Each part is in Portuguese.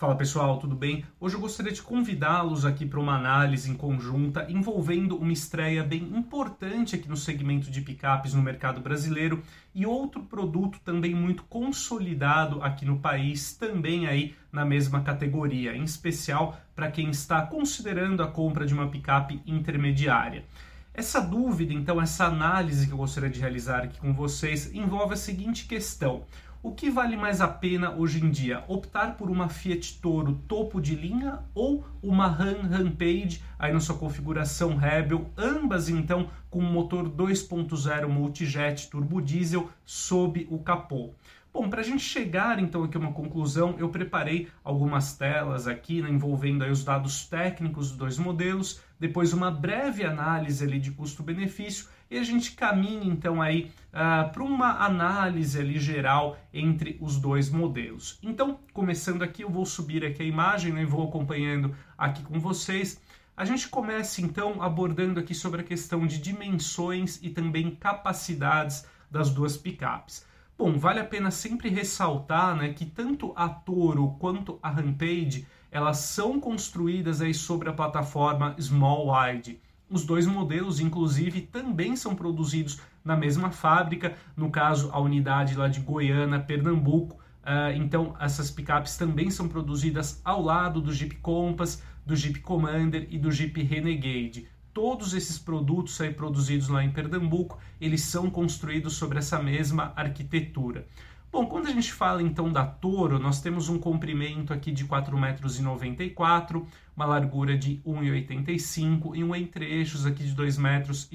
Fala pessoal, tudo bem? Hoje eu gostaria de convidá-los aqui para uma análise em conjunta envolvendo uma estreia bem importante aqui no segmento de picapes no mercado brasileiro e outro produto também muito consolidado aqui no país, também aí na mesma categoria, em especial para quem está considerando a compra de uma picape intermediária. Essa dúvida, então, essa análise que eu gostaria de realizar aqui com vocês envolve a seguinte questão: o que vale mais a pena hoje em dia? Optar por uma Fiat Toro topo de linha ou uma Ram Rampage aí na sua configuração Rebel, ambas então com motor 2.0 multijet turbo diesel sob o capô. Bom, para a gente chegar então aqui a uma conclusão, eu preparei algumas telas aqui né, envolvendo os dados técnicos dos dois modelos, depois uma breve análise ali de custo-benefício e a gente caminha então aí uh, para uma análise ali geral entre os dois modelos. Então, começando aqui, eu vou subir aqui a imagem né, e vou acompanhando aqui com vocês. A gente começa então abordando aqui sobre a questão de dimensões e também capacidades das duas picapes. Bom, vale a pena sempre ressaltar né, que tanto a Toro quanto a Rampage elas são construídas aí sobre a plataforma Small Wide. Os dois modelos, inclusive, também são produzidos na mesma fábrica, no caso a unidade lá de Goiânia, Pernambuco. Uh, então essas picapes também são produzidas ao lado do Jeep Compass, do Jeep Commander e do Jeep Renegade todos esses produtos aí produzidos lá em Pernambuco, eles são construídos sobre essa mesma arquitetura. Bom, quando a gente fala então da Toro, nós temos um comprimento aqui de 4,94 metros, uma largura de 1,85 e um entre-eixos aqui de 2,98 metros.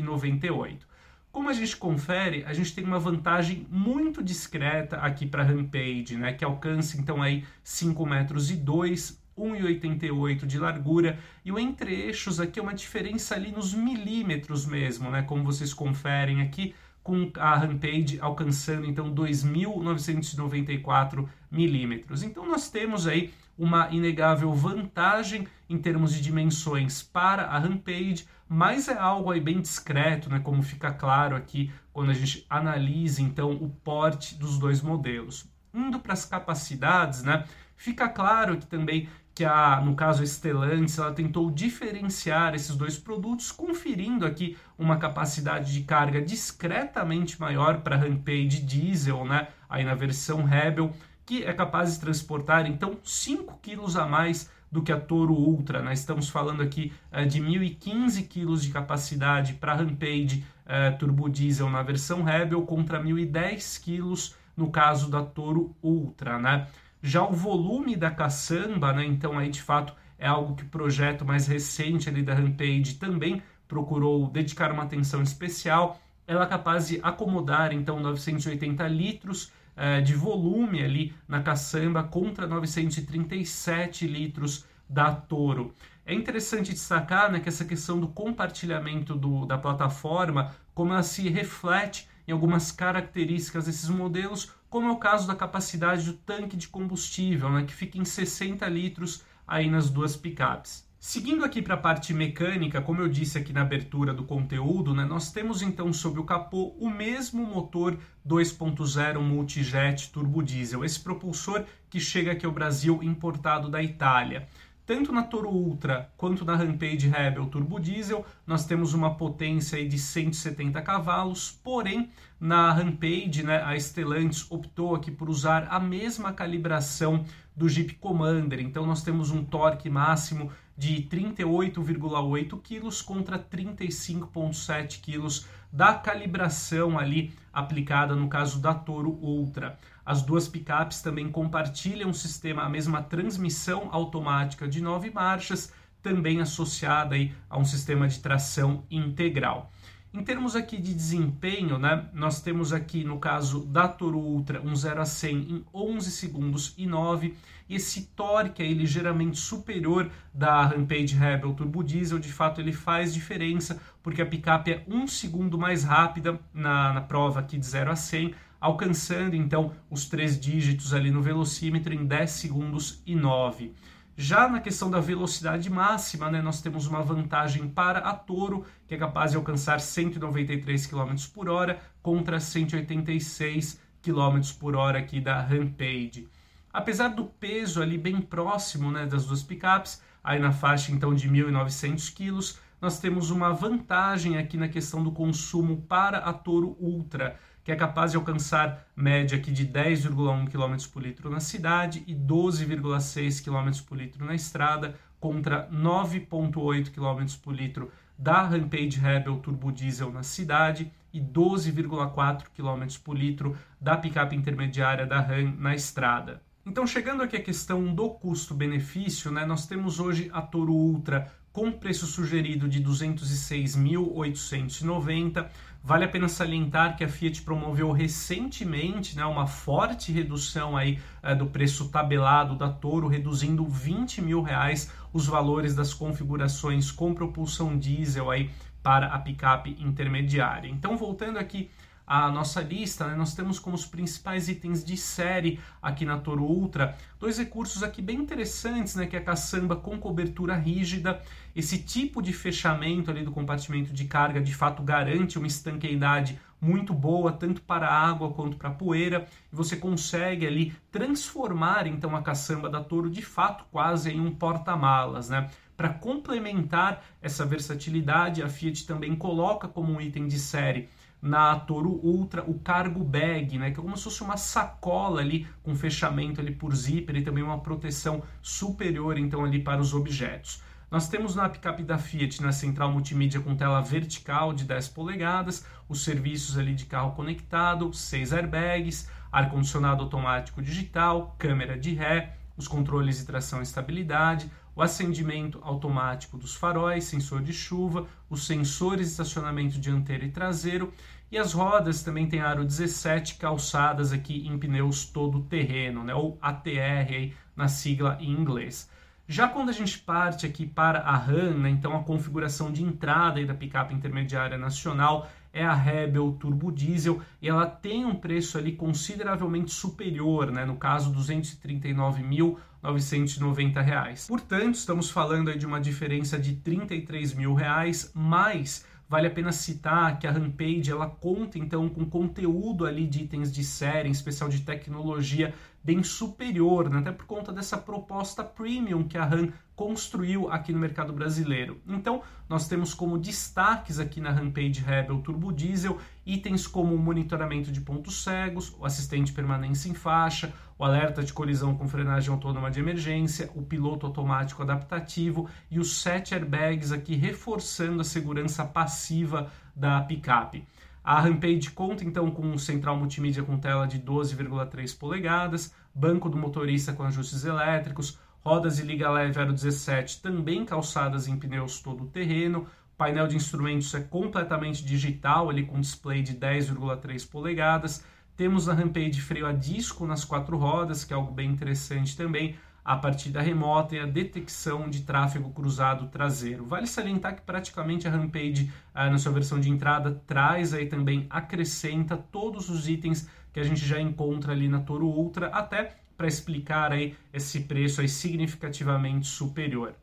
Como a gente confere, a gente tem uma vantagem muito discreta aqui para a Rampage, né, que alcança então aí 5 metros e 2 1,88 de largura e o entre-eixos aqui é uma diferença ali nos milímetros mesmo, né? Como vocês conferem aqui, com a Rampage alcançando então 2.994 milímetros. Então nós temos aí uma inegável vantagem em termos de dimensões para a Rampage, mas é algo aí bem discreto, né? Como fica claro aqui quando a gente analisa então o porte dos dois modelos. Indo para as capacidades, né? Fica claro que também que a, no caso a Stellantis, ela tentou diferenciar esses dois produtos, conferindo aqui uma capacidade de carga discretamente maior para Rampage diesel, né? Aí na versão Rebel, que é capaz de transportar então 5 quilos a mais do que a Toro Ultra. Né? Estamos falando aqui uh, de 1.015 quilos de capacidade para Rampage uh, turbo diesel na versão Rebel contra 1.010 quilos no caso da Toro Ultra, né? Já o volume da caçamba, né, então aí de fato é algo que o projeto mais recente ali da Rampage também procurou dedicar uma atenção especial. Ela é capaz de acomodar então 980 litros eh, de volume ali na caçamba contra 937 litros da Toro. É interessante destacar né, que essa questão do compartilhamento do, da plataforma, como ela se reflete em algumas características desses modelos, como é o caso da capacidade do tanque de combustível, né, que fica em 60 litros aí nas duas picapes. Seguindo aqui para a parte mecânica, como eu disse aqui na abertura do conteúdo, né, nós temos então sob o capô o mesmo motor 2.0 multijet turbo diesel, esse propulsor que chega aqui ao Brasil importado da Itália. Tanto na Toro Ultra quanto na Rampage Rebel Turbo Diesel, nós temos uma potência de 170 cavalos, porém na Rampage, né, a Stellantis optou aqui por usar a mesma calibração do Jeep Commander, então nós temos um torque máximo de 38,8 kg contra 35,7 kg da calibração ali aplicada no caso da Toro Ultra. As duas picapes também compartilham um sistema, a mesma transmissão automática de nove marchas, também associada aí a um sistema de tração integral. Em termos aqui de desempenho, né, nós temos aqui no caso da Toro Ultra um 0 a 100 em 11 segundos e 9, e esse torque aí ligeiramente superior da Rampage Rebel Turbo Diesel, de fato ele faz diferença, porque a picape é um segundo mais rápida na, na prova aqui de 0 a 100, alcançando então os três dígitos ali no velocímetro em 10 segundos e 9. Já na questão da velocidade máxima, né, nós temos uma vantagem para a Toro, que é capaz de alcançar 193 km por hora contra 186 km por hora aqui da Rampage. Apesar do peso ali bem próximo né, das duas picapes, aí na faixa então de 1.900 quilos, nós temos uma vantagem aqui na questão do consumo para a Toro Ultra, que é capaz de alcançar média aqui de 10,1 km por litro na cidade e 12,6 km por litro na estrada, contra 9,8 km por litro da Rampage Rebel Turbo Diesel na cidade e 12,4 km por litro da picape intermediária da Ram na estrada. Então, chegando aqui à questão do custo-benefício, né, nós temos hoje a Toro Ultra com preço sugerido de 206.890. Vale a pena salientar que a Fiat promoveu recentemente né, uma forte redução aí, é, do preço tabelado da Toro, reduzindo 20 mil reais os valores das configurações com propulsão diesel aí para a picape intermediária. Então, voltando aqui a nossa lista, né, nós temos como os principais itens de série aqui na Toro Ultra dois recursos aqui bem interessantes, né, que é a caçamba com cobertura rígida. Esse tipo de fechamento ali do compartimento de carga de fato garante uma estanqueidade muito boa, tanto para a água quanto para a poeira, e você consegue ali transformar então a caçamba da Toro de fato quase em um porta-malas, né? Para complementar essa versatilidade, a Fiat também coloca como um item de série na Toro Ultra o cargo bag, né, que é como se fosse uma sacola ali com fechamento ali por zíper e também uma proteção superior então ali para os objetos. Nós temos na picape da Fiat na central multimídia com tela vertical de 10 polegadas, os serviços ali de carro conectado, seis airbags, ar-condicionado automático digital, câmera de ré, os controles de tração e estabilidade, o acendimento automático dos faróis, sensor de chuva, os sensores de estacionamento dianteiro e traseiro e as rodas também tem aro 17 calçadas aqui em pneus todo terreno, né, ou ATR aí, na sigla em inglês. Já quando a gente parte aqui para a RAM, né, então a configuração de entrada da picape intermediária nacional é a Rebel Turbo Diesel e ela tem um preço ali consideravelmente superior, né? no caso R$ 239.990. Portanto, estamos falando aí de uma diferença de 33 mil reais, mais Vale a pena citar que a Rampage ela conta então com conteúdo ali de itens de série, em especial de tecnologia, bem superior, né? até por conta dessa proposta premium que a RAM construiu aqui no mercado brasileiro. Então, nós temos como destaques aqui na Rampage Rebel Turbo Diesel itens como o monitoramento de pontos cegos, o assistente permanência em faixa, o alerta de colisão com frenagem autônoma de emergência, o piloto automático adaptativo e os sete airbags aqui reforçando a segurança passiva da picape. A Rampage conta então com um central multimídia com tela de 12,3 polegadas, banco do motorista com ajustes elétricos, rodas de liga leve aro 17 também calçadas em pneus todo terreno, painel de instrumentos é completamente digital, ali com display de 10,3 polegadas. Temos a Rampage freio a disco nas quatro rodas, que é algo bem interessante também a partida remota e a detecção de tráfego cruzado traseiro. Vale salientar que praticamente a Rampage, ah, na sua versão de entrada, traz aí também, acrescenta todos os itens que a gente já encontra ali na Toro Ultra, até para explicar aí esse preço aí significativamente superior.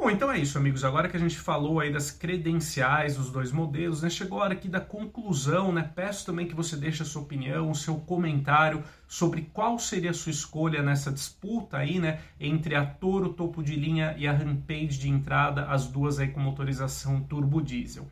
Bom, então é isso, amigos. Agora que a gente falou aí das credenciais dos dois modelos, né, chegou a hora aqui da conclusão, né? Peço também que você deixe a sua opinião, o seu comentário sobre qual seria a sua escolha nessa disputa aí, né, entre a Toro topo de linha e a Rampage de entrada, as duas aí com motorização turbo diesel.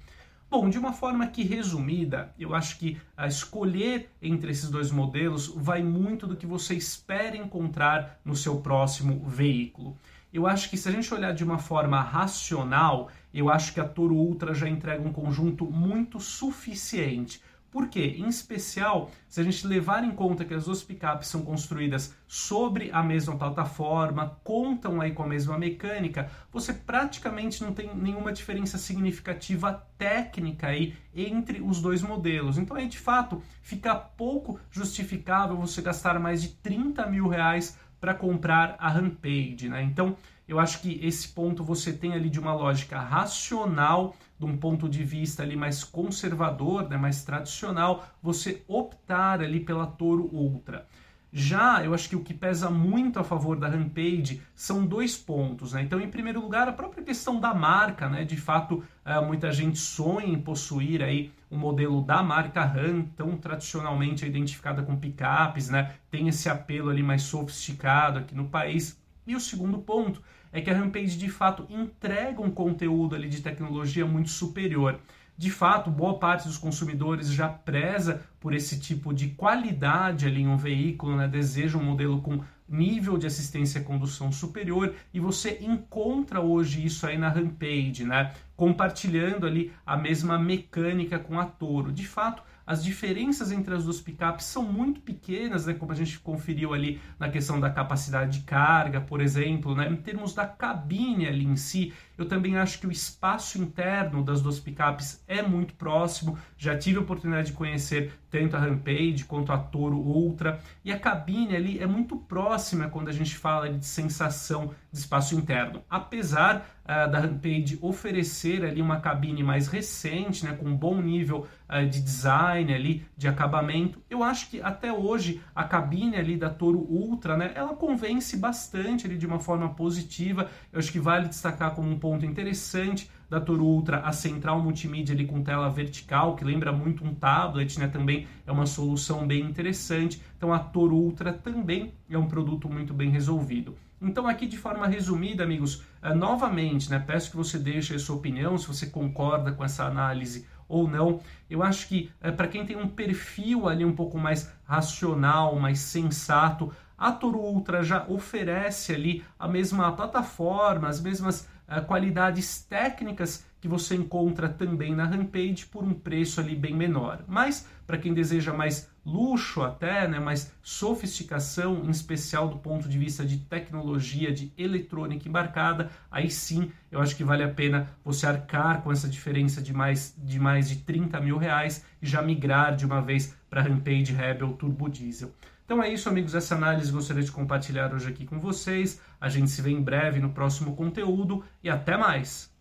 Bom, de uma forma que resumida, eu acho que a escolher entre esses dois modelos vai muito do que você espera encontrar no seu próximo veículo eu acho que se a gente olhar de uma forma racional, eu acho que a Toro Ultra já entrega um conjunto muito suficiente. Por quê? Em especial, se a gente levar em conta que as duas picapes são construídas sobre a mesma plataforma, contam aí com a mesma mecânica, você praticamente não tem nenhuma diferença significativa técnica aí entre os dois modelos. Então aí de fato fica pouco justificável você gastar mais de 30 mil reais para comprar a Rampage, né? Então, eu acho que esse ponto você tem ali de uma lógica racional, de um ponto de vista ali mais conservador, né, mais tradicional, você optar ali pela Toro Ultra. Já eu acho que o que pesa muito a favor da Rampage são dois pontos. Né? Então, em primeiro lugar, a própria questão da marca. Né? De fato, é, muita gente sonha em possuir aí o um modelo da marca Ram, tão tradicionalmente identificada com picapes, né? tem esse apelo ali mais sofisticado aqui no país. E o segundo ponto é que a Rampage de fato entrega um conteúdo ali de tecnologia muito superior. De fato, boa parte dos consumidores já preza por esse tipo de qualidade ali em um veículo, né? deseja um modelo com nível de assistência à condução superior e você encontra hoje isso aí na Rampage, né? compartilhando ali a mesma mecânica com a Toro. De fato, as diferenças entre as duas picapes são muito pequenas, né, como a gente conferiu ali na questão da capacidade de carga, por exemplo, né, em termos da cabine ali em si, eu também acho que o espaço interno das duas picapes é muito próximo. Já tive a oportunidade de conhecer tanto a Rampage quanto a Toro Ultra. E a cabine ali é muito próxima quando a gente fala de sensação de espaço interno. Apesar uh, da Rampage oferecer ali uma cabine mais recente, né, com um bom nível uh, de design ali, de acabamento, eu acho que até hoje a cabine ali da Toro Ultra, né, ela convence bastante ali de uma forma positiva. Eu acho que vale destacar como um ponto interessante da Toro Ultra a central multimídia ali com tela vertical, que lembra muito um tablet, né? Também é uma solução bem interessante. Então a Toro Ultra também é um produto muito bem resolvido. Então aqui de forma resumida, amigos, uh, novamente, né, peço que você deixe a sua opinião, se você concorda com essa análise ou não. Eu acho que uh, para quem tem um perfil ali um pouco mais racional, mais sensato, a Toro Ultra já oferece ali a mesma plataforma, as mesmas uh, qualidades técnicas que você encontra também na Rampage por um preço ali bem menor. Mas para quem deseja mais luxo até, né, mais sofisticação, em especial do ponto de vista de tecnologia, de eletrônica embarcada, aí sim eu acho que vale a pena você arcar com essa diferença de mais de, mais de 30 mil reais e já migrar de uma vez para a Rampage Rebel Turbo Diesel. Então é isso, amigos. Essa análise gostaria de compartilhar hoje aqui com vocês. A gente se vê em breve no próximo conteúdo e até mais!